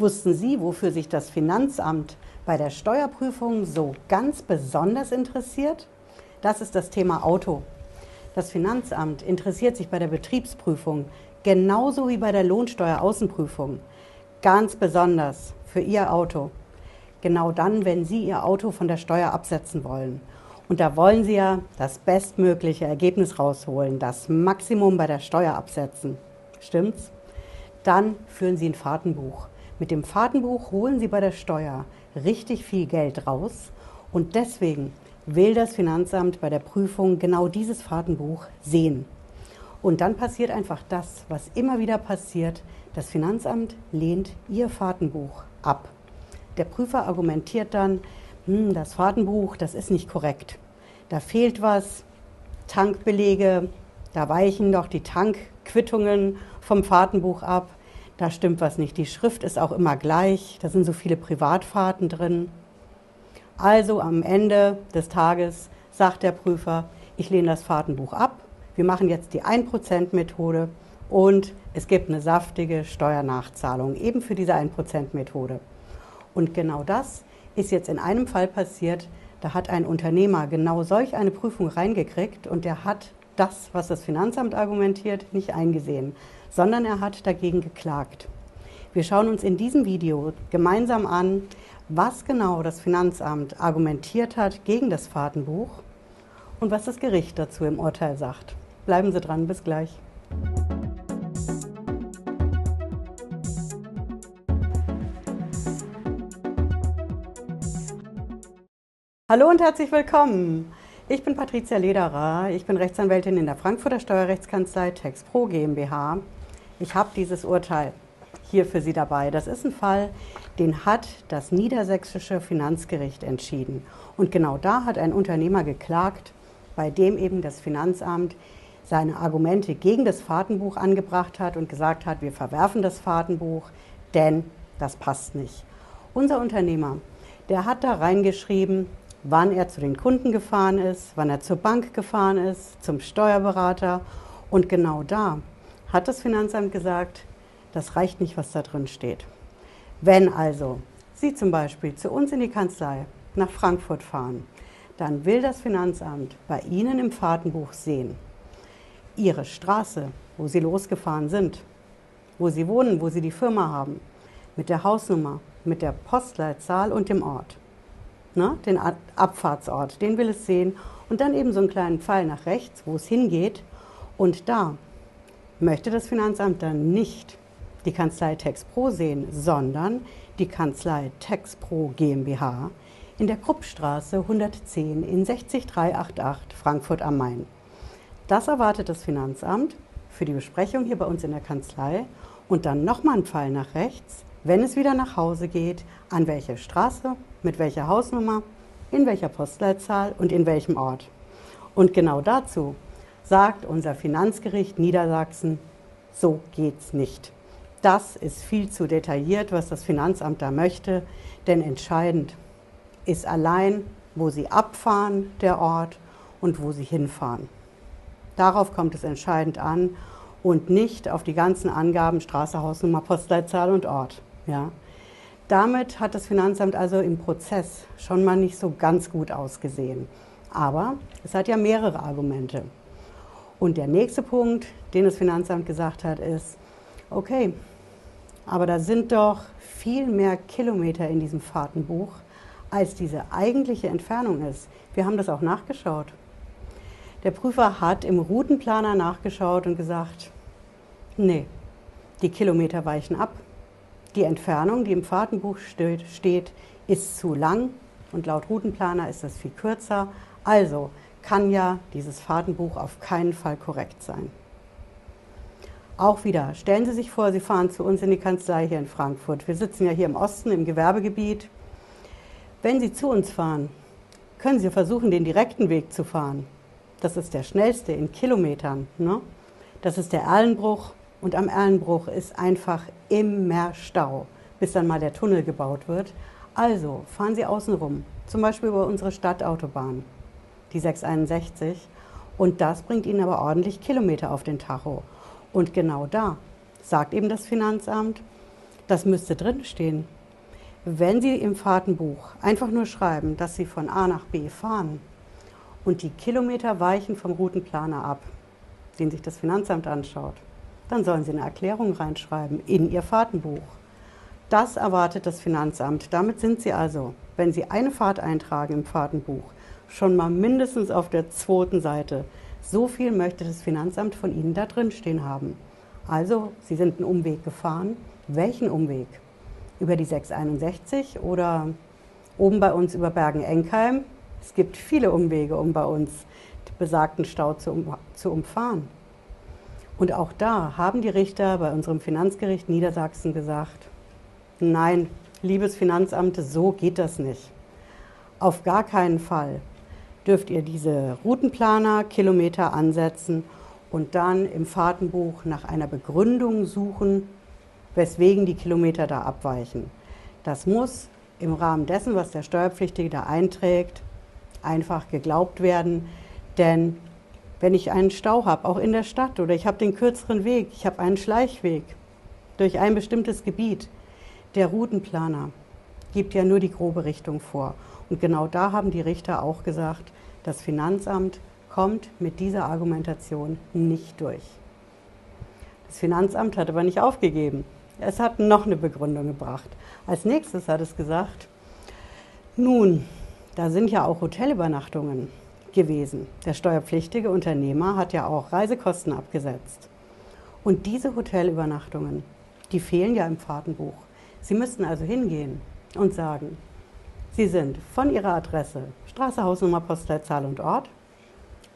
Wussten Sie, wofür sich das Finanzamt bei der Steuerprüfung so ganz besonders interessiert? Das ist das Thema Auto. Das Finanzamt interessiert sich bei der Betriebsprüfung genauso wie bei der Lohnsteueraußenprüfung ganz besonders für Ihr Auto. Genau dann, wenn Sie Ihr Auto von der Steuer absetzen wollen. Und da wollen Sie ja das bestmögliche Ergebnis rausholen, das Maximum bei der Steuer absetzen. Stimmt's? Dann führen Sie ein Fahrtenbuch. Mit dem Fahrtenbuch holen Sie bei der Steuer richtig viel Geld raus und deswegen will das Finanzamt bei der Prüfung genau dieses Fahrtenbuch sehen. Und dann passiert einfach das, was immer wieder passiert. Das Finanzamt lehnt Ihr Fahrtenbuch ab. Der Prüfer argumentiert dann, hm, das Fahrtenbuch, das ist nicht korrekt. Da fehlt was, Tankbelege, da weichen doch die Tankquittungen vom Fahrtenbuch ab. Da stimmt was nicht. Die Schrift ist auch immer gleich. Da sind so viele Privatfahrten drin. Also am Ende des Tages sagt der Prüfer, ich lehne das Fahrtenbuch ab. Wir machen jetzt die 1%-Methode und es gibt eine saftige Steuernachzahlung eben für diese 1%-Methode. Und genau das ist jetzt in einem Fall passiert. Da hat ein Unternehmer genau solch eine Prüfung reingekriegt und der hat das, was das Finanzamt argumentiert, nicht eingesehen, sondern er hat dagegen geklagt. Wir schauen uns in diesem Video gemeinsam an, was genau das Finanzamt argumentiert hat gegen das Fahrtenbuch und was das Gericht dazu im Urteil sagt. Bleiben Sie dran, bis gleich. Hallo und herzlich willkommen. Ich bin Patricia Lederer. Ich bin Rechtsanwältin in der Frankfurter Steuerrechtskanzlei TexPro GmbH. Ich habe dieses Urteil hier für Sie dabei. Das ist ein Fall, den hat das niedersächsische Finanzgericht entschieden. Und genau da hat ein Unternehmer geklagt, bei dem eben das Finanzamt seine Argumente gegen das Fahrtenbuch angebracht hat und gesagt hat, wir verwerfen das Fahrtenbuch, denn das passt nicht. Unser Unternehmer, der hat da reingeschrieben, wann er zu den Kunden gefahren ist, wann er zur Bank gefahren ist, zum Steuerberater. Und genau da hat das Finanzamt gesagt, das reicht nicht, was da drin steht. Wenn also Sie zum Beispiel zu uns in die Kanzlei nach Frankfurt fahren, dann will das Finanzamt bei Ihnen im Fahrtenbuch sehen, Ihre Straße, wo Sie losgefahren sind, wo Sie wohnen, wo Sie die Firma haben, mit der Hausnummer, mit der Postleitzahl und dem Ort ne, den Abfahrtsort, den will es sehen. Und dann eben so einen kleinen Pfeil nach rechts, wo es hingeht. Und da möchte das Finanzamt dann nicht die Kanzlei TexPro sehen, sondern die Kanzlei TexPro GmbH in der Kruppstraße 110 in 60388 Frankfurt am Main. Das erwartet das Finanzamt für die Besprechung hier bei uns in der Kanzlei und dann nochmal ein Pfeil nach rechts, wenn es wieder nach Hause geht, an welche Straße, mit welcher Hausnummer, in welcher Postleitzahl und in welchem Ort. Und genau dazu sagt unser Finanzgericht Niedersachsen, so geht's nicht. Das ist viel zu detailliert, was das Finanzamt da möchte, denn entscheidend ist allein, wo Sie abfahren, der Ort und wo Sie hinfahren. Darauf kommt es entscheidend an und nicht auf die ganzen Angaben Straße, Hausnummer, Postleitzahl und Ort. Ja. Damit hat das Finanzamt also im Prozess schon mal nicht so ganz gut ausgesehen. Aber es hat ja mehrere Argumente. Und der nächste Punkt, den das Finanzamt gesagt hat, ist, okay, aber da sind doch viel mehr Kilometer in diesem Fahrtenbuch, als diese eigentliche Entfernung ist. Wir haben das auch nachgeschaut. Der Prüfer hat im Routenplaner nachgeschaut und gesagt, nee, die Kilometer weichen ab. Die Entfernung, die im Fahrtenbuch steht, ist zu lang und laut Routenplaner ist das viel kürzer. Also kann ja dieses Fahrtenbuch auf keinen Fall korrekt sein. Auch wieder, stellen Sie sich vor, Sie fahren zu uns in die Kanzlei hier in Frankfurt. Wir sitzen ja hier im Osten im Gewerbegebiet. Wenn Sie zu uns fahren, können Sie versuchen, den direkten Weg zu fahren. Das ist der schnellste in Kilometern. Ne? Das ist der Erlenbruch und am Erlenbruch ist einfach immer Stau, bis dann mal der Tunnel gebaut wird. Also fahren Sie außenrum, zum Beispiel über unsere Stadtautobahn, die 661. Und das bringt Ihnen aber ordentlich Kilometer auf den Tacho. Und genau da sagt eben das Finanzamt, Das müsste drinstehen. Wenn Sie im Fahrtenbuch einfach nur schreiben, dass Sie von A nach B fahren und die Kilometer weichen vom Routenplaner ab, den sich das Finanzamt anschaut, dann sollen Sie eine Erklärung reinschreiben in Ihr Fahrtenbuch. Das erwartet das Finanzamt. Damit sind Sie also, wenn Sie eine Fahrt eintragen im Fahrtenbuch, schon mal mindestens auf der zweiten Seite. So viel möchte das Finanzamt von Ihnen da drin stehen haben. Also, Sie sind einen Umweg gefahren. Welchen Umweg? Über die 661 oder oben bei uns über Bergen-Enkheim? Es gibt viele Umwege, um bei uns besagten Stau zu, um, zu umfahren. Und auch da haben die Richter bei unserem Finanzgericht Niedersachsen gesagt, nein, liebes Finanzamt, so geht das nicht. Auf gar keinen Fall dürft ihr diese Routenplaner Kilometer ansetzen und dann im Fahrtenbuch nach einer Begründung suchen, weswegen die Kilometer da abweichen. Das muss im Rahmen dessen, was der Steuerpflichtige da einträgt, einfach geglaubt werden. Denn wenn ich einen Stau habe, auch in der Stadt, oder ich habe den kürzeren Weg, ich habe einen Schleichweg durch ein bestimmtes Gebiet, der Routenplaner gibt ja nur die grobe Richtung vor. Und genau da haben die Richter auch gesagt, das Finanzamt kommt mit dieser Argumentation nicht durch. Das Finanzamt hat aber nicht aufgegeben. Es hat noch eine Begründung gebracht. Als nächstes hat es gesagt, nun, da sind ja auch Hotelübernachtungen gewesen. Der steuerpflichtige Unternehmer hat ja auch Reisekosten abgesetzt. Und diese Hotelübernachtungen, die fehlen ja im Fahrtenbuch. Sie müssten also hingehen und sagen, Sie sind von Ihrer Adresse, Straße, Hausnummer, Postleitzahl und Ort,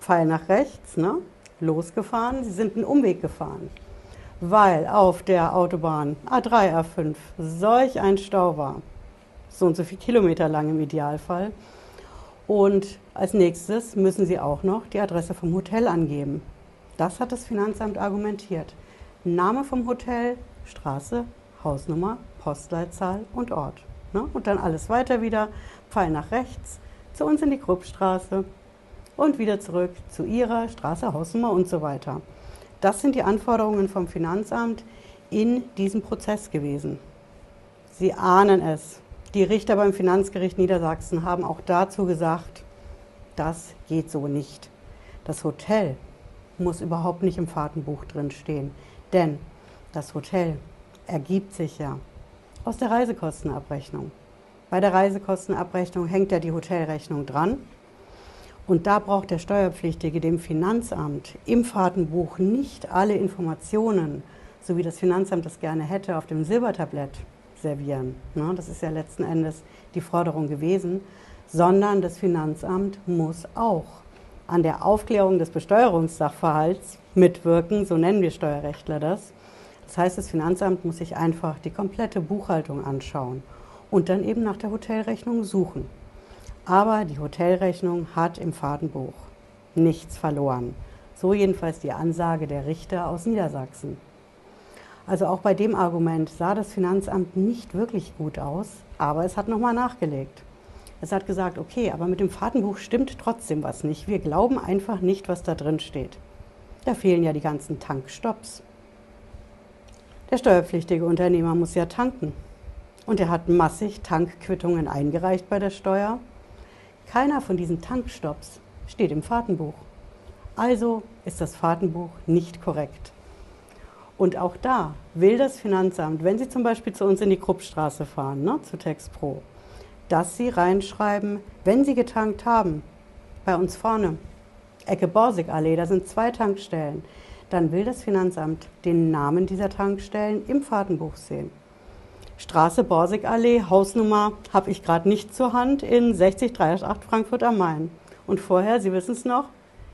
Pfeil nach rechts, ne, losgefahren. Sie sind einen Umweg gefahren, weil auf der Autobahn A3, A5 solch ein Stau war. So und so viele Kilometer lang im Idealfall. Und als nächstes müssen Sie auch noch die Adresse vom Hotel angeben. Das hat das Finanzamt argumentiert. Name vom Hotel, Straße, Hausnummer, Postleitzahl und Ort. Ne? Und dann alles weiter wieder, Pfeil nach rechts, zu uns in die Kruppstraße und wieder zurück zu Ihrer Straße, Hausnummer und so weiter. Das sind die Anforderungen vom Finanzamt in diesem Prozess gewesen. Sie ahnen es. Die Richter beim Finanzgericht Niedersachsen haben auch dazu gesagt, das geht so nicht. Das Hotel muss überhaupt nicht im Fahrtenbuch drin stehen, denn das Hotel ergibt sich ja aus der Reisekostenabrechnung. Bei der Reisekostenabrechnung hängt ja die Hotelrechnung dran. Und da braucht der Steuerpflichtige dem Finanzamt im Fahrtenbuch nicht alle Informationen, so wie das Finanzamt das gerne hätte, auf dem Silbertablett servieren. Ne, das ist ja letzten Endes die Forderung gewesen, sondern das Finanzamt muss auch an der Aufklärung des Besteuerungssachverhalts mitwirken, so nennen wir Steuerrechtler das. Das heißt, das Finanzamt muss sich einfach die komplette Buchhaltung anschauen und dann eben nach der Hotelrechnung suchen. Aber die Hotelrechnung hat im Fadenbuch nichts verloren. So jedenfalls die Ansage der Richter aus Niedersachsen. Also auch bei dem Argument sah das Finanzamt nicht wirklich gut aus, aber es hat nochmal nachgelegt. Es hat gesagt, okay, aber mit dem Fahrtenbuch stimmt trotzdem was nicht. Wir glauben einfach nicht, was da drin steht. Da fehlen ja die ganzen Tankstops. Der steuerpflichtige Unternehmer muss ja tanken. Und er hat massig Tankquittungen eingereicht bei der Steuer. Keiner von diesen Tankstops steht im Fahrtenbuch. Also ist das Fahrtenbuch nicht korrekt. Und auch da will das Finanzamt, wenn Sie zum Beispiel zu uns in die Kruppstraße fahren, ne, zu TextPro, dass Sie reinschreiben, wenn Sie getankt haben, bei uns vorne, Ecke Borsigallee, da sind zwei Tankstellen, dann will das Finanzamt den Namen dieser Tankstellen im Fahrtenbuch sehen. Straße Borsigallee, Hausnummer habe ich gerade nicht zur Hand in 60388 Frankfurt am Main. Und vorher, Sie wissen es noch,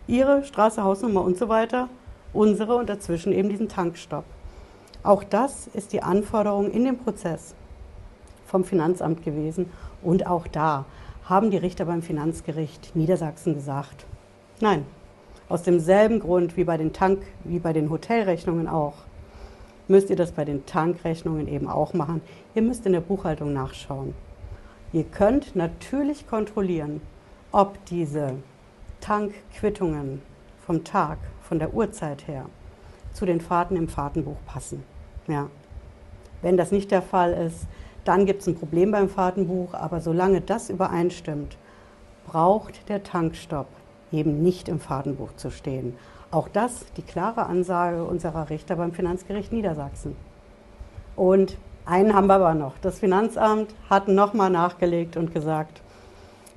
Ihre Straße, Hausnummer und so weiter, unsere und dazwischen eben diesen Tankstopp. Auch das ist die Anforderung in dem Prozess vom Finanzamt gewesen. Und auch da haben die Richter beim Finanzgericht Niedersachsen gesagt, nein, aus demselben Grund wie bei den Tank, wie bei den Hotelrechnungen auch, müsst ihr das bei den Tankrechnungen eben auch machen. Ihr müsst in der Buchhaltung nachschauen. Ihr könnt natürlich kontrollieren, ob diese Tankquittungen vom Tag, von der Uhrzeit her, zu den Fahrten im Fahrtenbuch passen. Ja. Wenn das nicht der Fall ist, dann gibt es ein Problem beim Fahrtenbuch. Aber solange das übereinstimmt, braucht der Tankstopp eben nicht im Fahrtenbuch zu stehen. Auch das die klare Ansage unserer Richter beim Finanzgericht Niedersachsen. Und einen haben wir aber noch. Das Finanzamt hat nochmal nachgelegt und gesagt,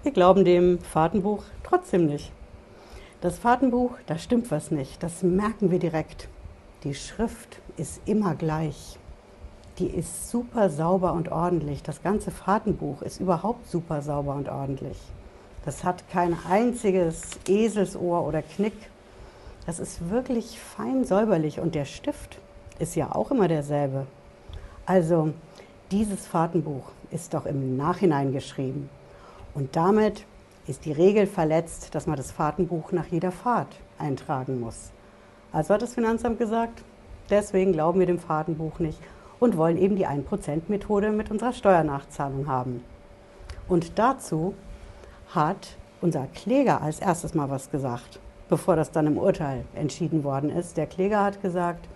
wir glauben dem Fahrtenbuch trotzdem nicht. Das Fahrtenbuch, da stimmt was nicht. Das merken wir direkt. Die Schrift ist immer gleich. Die ist super sauber und ordentlich. Das ganze Fahrtenbuch ist überhaupt super sauber und ordentlich. Das hat kein einziges Eselsohr oder Knick. Das ist wirklich fein säuberlich und der Stift ist ja auch immer derselbe. Also dieses Fahrtenbuch ist doch im Nachhinein geschrieben und damit ist die Regel verletzt, dass man das Fahrtenbuch nach jeder Fahrt eintragen muss. Also hat das Finanzamt gesagt, deswegen glauben wir dem Fahrtenbuch nicht und wollen eben die 1%-Methode mit unserer Steuernachzahlung haben. Und dazu hat unser Kläger als erstes mal was gesagt, bevor das dann im Urteil entschieden worden ist. Der Kläger hat gesagt,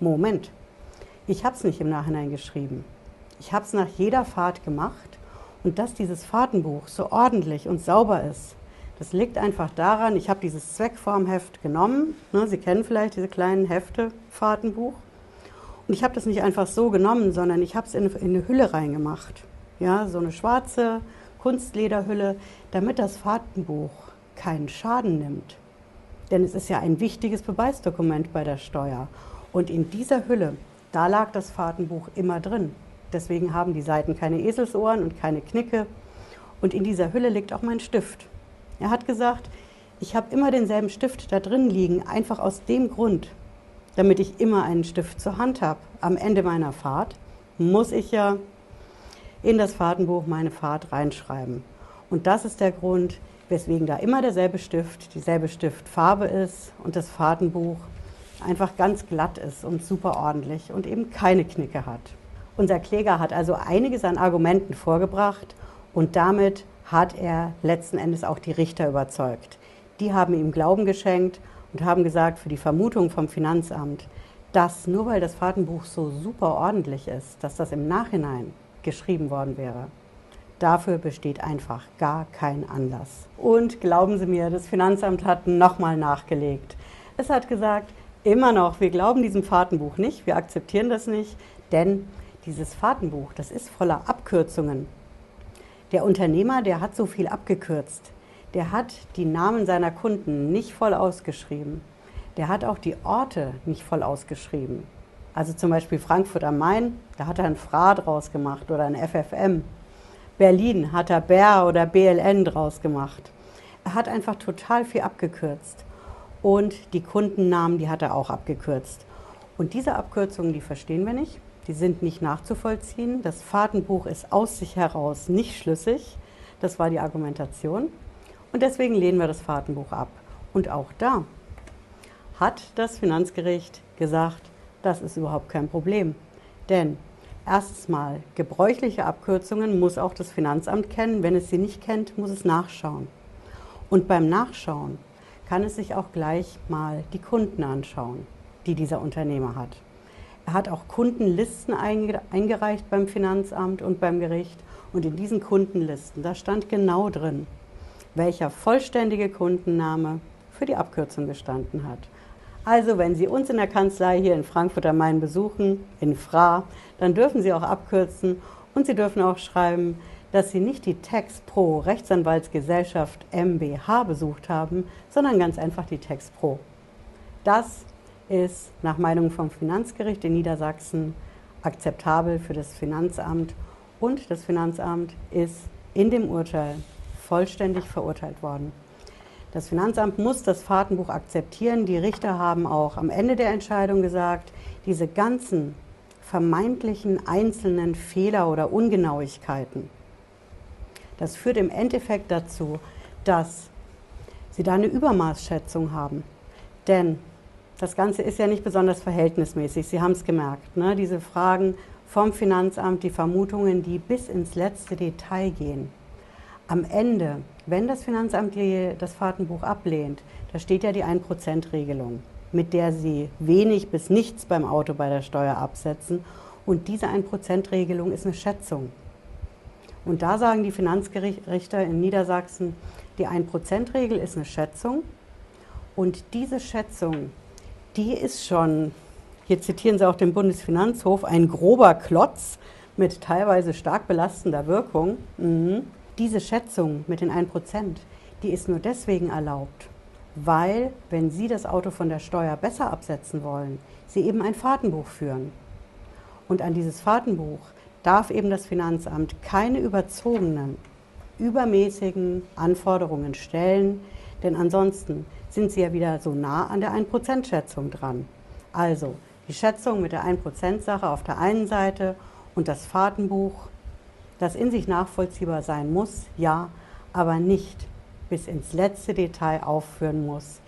Moment, ich habe es nicht im Nachhinein geschrieben. Ich habe es nach jeder Fahrt gemacht und dass dieses Fahrtenbuch so ordentlich und sauber ist, das liegt einfach daran, ich habe dieses Zweckformheft genommen. Ne, Sie kennen vielleicht diese kleinen Hefte, Fahrtenbuch. Und ich habe das nicht einfach so genommen, sondern ich habe es in, in eine Hülle reingemacht. Ja, so eine schwarze Kunstlederhülle, damit das Fahrtenbuch keinen Schaden nimmt. Denn es ist ja ein wichtiges Beweisdokument bei der Steuer. Und in dieser Hülle, da lag das Fahrtenbuch immer drin. Deswegen haben die Seiten keine Eselsohren und keine Knicke. Und in dieser Hülle liegt auch mein Stift. Er hat gesagt, ich habe immer denselben Stift da drin liegen, einfach aus dem Grund, damit ich immer einen Stift zur Hand habe. Am Ende meiner Fahrt muss ich ja in das Fahrtenbuch meine Fahrt reinschreiben. Und das ist der Grund, weswegen da immer derselbe Stift, dieselbe Stiftfarbe ist und das Fahrtenbuch einfach ganz glatt ist und super ordentlich und eben keine Knicke hat. Unser Kläger hat also einiges an Argumenten vorgebracht und damit hat er letzten Endes auch die Richter überzeugt. Die haben ihm Glauben geschenkt und haben gesagt, für die Vermutung vom Finanzamt, dass nur weil das Fahrtenbuch so super ordentlich ist, dass das im Nachhinein geschrieben worden wäre. Dafür besteht einfach gar kein Anlass. Und glauben Sie mir, das Finanzamt hat nochmal nachgelegt. Es hat gesagt, immer noch, wir glauben diesem Fahrtenbuch nicht, wir akzeptieren das nicht, denn dieses Fahrtenbuch, das ist voller Abkürzungen. Der Unternehmer, der hat so viel abgekürzt. Der hat die Namen seiner Kunden nicht voll ausgeschrieben. Der hat auch die Orte nicht voll ausgeschrieben. Also zum Beispiel Frankfurt am Main, da hat er ein FRA draus gemacht oder ein FFM. Berlin hat er BER oder BLN draus gemacht. Er hat einfach total viel abgekürzt. Und die Kundennamen, die hat er auch abgekürzt. Und diese Abkürzungen, die verstehen wir nicht. Die sind nicht nachzuvollziehen. Das Fahrtenbuch ist aus sich heraus nicht schlüssig. Das war die Argumentation. Und deswegen lehnen wir das Fahrtenbuch ab. Und auch da hat das Finanzgericht gesagt, das ist überhaupt kein Problem. Denn erstens mal, gebräuchliche Abkürzungen muss auch das Finanzamt kennen. Wenn es sie nicht kennt, muss es nachschauen. Und beim Nachschauen kann es sich auch gleich mal die Kunden anschauen, die dieser Unternehmer hat. Er hat auch Kundenlisten eingereicht beim Finanzamt und beim Gericht. Und in diesen Kundenlisten, da stand genau drin, welcher vollständige Kundenname für die Abkürzung gestanden hat. Also wenn Sie uns in der Kanzlei hier in Frankfurt am Main besuchen, in FRA, dann dürfen Sie auch abkürzen und Sie dürfen auch schreiben, dass Sie nicht die Tex Pro Rechtsanwaltsgesellschaft MBH besucht haben, sondern ganz einfach die Tex Pro. Das ist nach Meinung vom Finanzgericht in Niedersachsen akzeptabel für das Finanzamt und das Finanzamt ist in dem Urteil vollständig verurteilt worden. Das Finanzamt muss das Fahrtenbuch akzeptieren. Die Richter haben auch am Ende der Entscheidung gesagt, diese ganzen vermeintlichen einzelnen Fehler oder Ungenauigkeiten, das führt im Endeffekt dazu, dass sie da eine Übermaßschätzung haben. Denn das Ganze ist ja nicht besonders verhältnismäßig. Sie haben es gemerkt. Ne? Diese Fragen vom Finanzamt, die Vermutungen, die bis ins letzte Detail gehen. Am Ende, wenn das Finanzamt das Fahrtenbuch ablehnt, da steht ja die 1%-Regelung, mit der Sie wenig bis nichts beim Auto bei der Steuer absetzen. Und diese 1%-Regelung ist eine Schätzung. Und da sagen die Finanzgerichter in Niedersachsen, die 1%-Regel ist eine Schätzung. Und diese Schätzung, die ist schon, hier zitieren Sie auch den Bundesfinanzhof, ein grober Klotz mit teilweise stark belastender Wirkung. Mhm. Diese Schätzung mit den 1%, die ist nur deswegen erlaubt, weil, wenn Sie das Auto von der Steuer besser absetzen wollen, Sie eben ein Fahrtenbuch führen. Und an dieses Fahrtenbuch darf eben das Finanzamt keine überzogenen, übermäßigen Anforderungen stellen, denn ansonsten sind Sie ja wieder so nah an der 1%-Schätzung dran. Also die Schätzung mit der 1%-Sache auf der einen Seite und das Fahrtenbuch, das in sich nachvollziehbar sein muss, ja, aber nicht bis ins letzte Detail aufführen muss.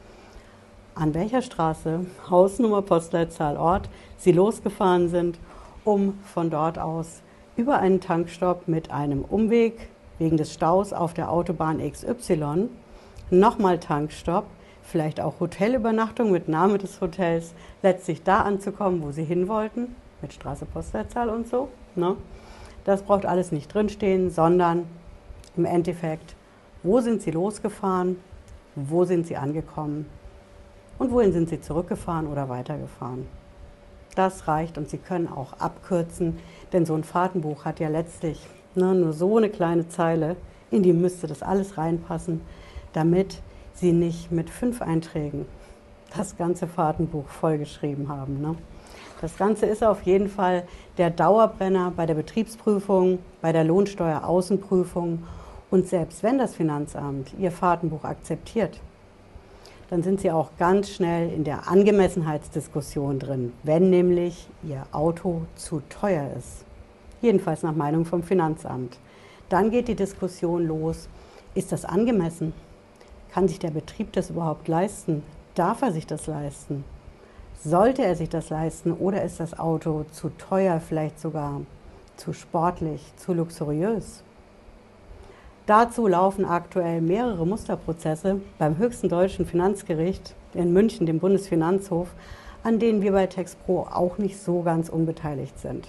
An welcher Straße, Hausnummer, Postleitzahl, Ort Sie losgefahren sind, um von dort aus über einen Tankstopp mit einem Umweg wegen des Staus auf der Autobahn XY, nochmal Tankstopp, vielleicht auch Hotelübernachtung mit Name des Hotels, letztlich da anzukommen, wo Sie hin wollten, mit Straße, Postleitzahl und so. Ne? Das braucht alles nicht drinstehen, sondern im Endeffekt, wo sind Sie losgefahren, wo sind Sie angekommen und wohin sind Sie zurückgefahren oder weitergefahren. Das reicht und Sie können auch abkürzen, denn so ein Fahrtenbuch hat ja letztlich ne, nur so eine kleine Zeile, in die müsste das alles reinpassen, damit Sie nicht mit fünf Einträgen das ganze Fahrtenbuch vollgeschrieben haben. Ne? Das Ganze ist auf jeden Fall der Dauerbrenner bei der Betriebsprüfung, bei der Lohnsteueraußenprüfung und selbst wenn das Finanzamt Ihr Fahrtenbuch akzeptiert, dann sind Sie auch ganz schnell in der Angemessenheitsdiskussion drin, wenn nämlich Ihr Auto zu teuer ist. Jedenfalls nach Meinung vom Finanzamt. Dann geht die Diskussion los, ist das angemessen? Kann sich der Betrieb das überhaupt leisten? Darf er sich das leisten? Sollte er sich das leisten oder ist das Auto zu teuer, vielleicht sogar zu sportlich, zu luxuriös? Dazu laufen aktuell mehrere Musterprozesse beim höchsten deutschen Finanzgericht in München, dem Bundesfinanzhof, an denen wir bei TexPro auch nicht so ganz unbeteiligt sind.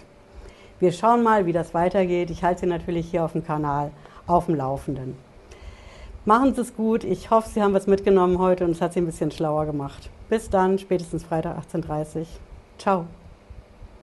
Wir schauen mal, wie das weitergeht. Ich halte Sie natürlich hier auf dem Kanal auf dem Laufenden. Machen Sie es gut. Ich hoffe, Sie haben was mitgenommen heute und es hat Sie ein bisschen schlauer gemacht. Bis dann, spätestens Freitag 18.30 Uhr. Ciao.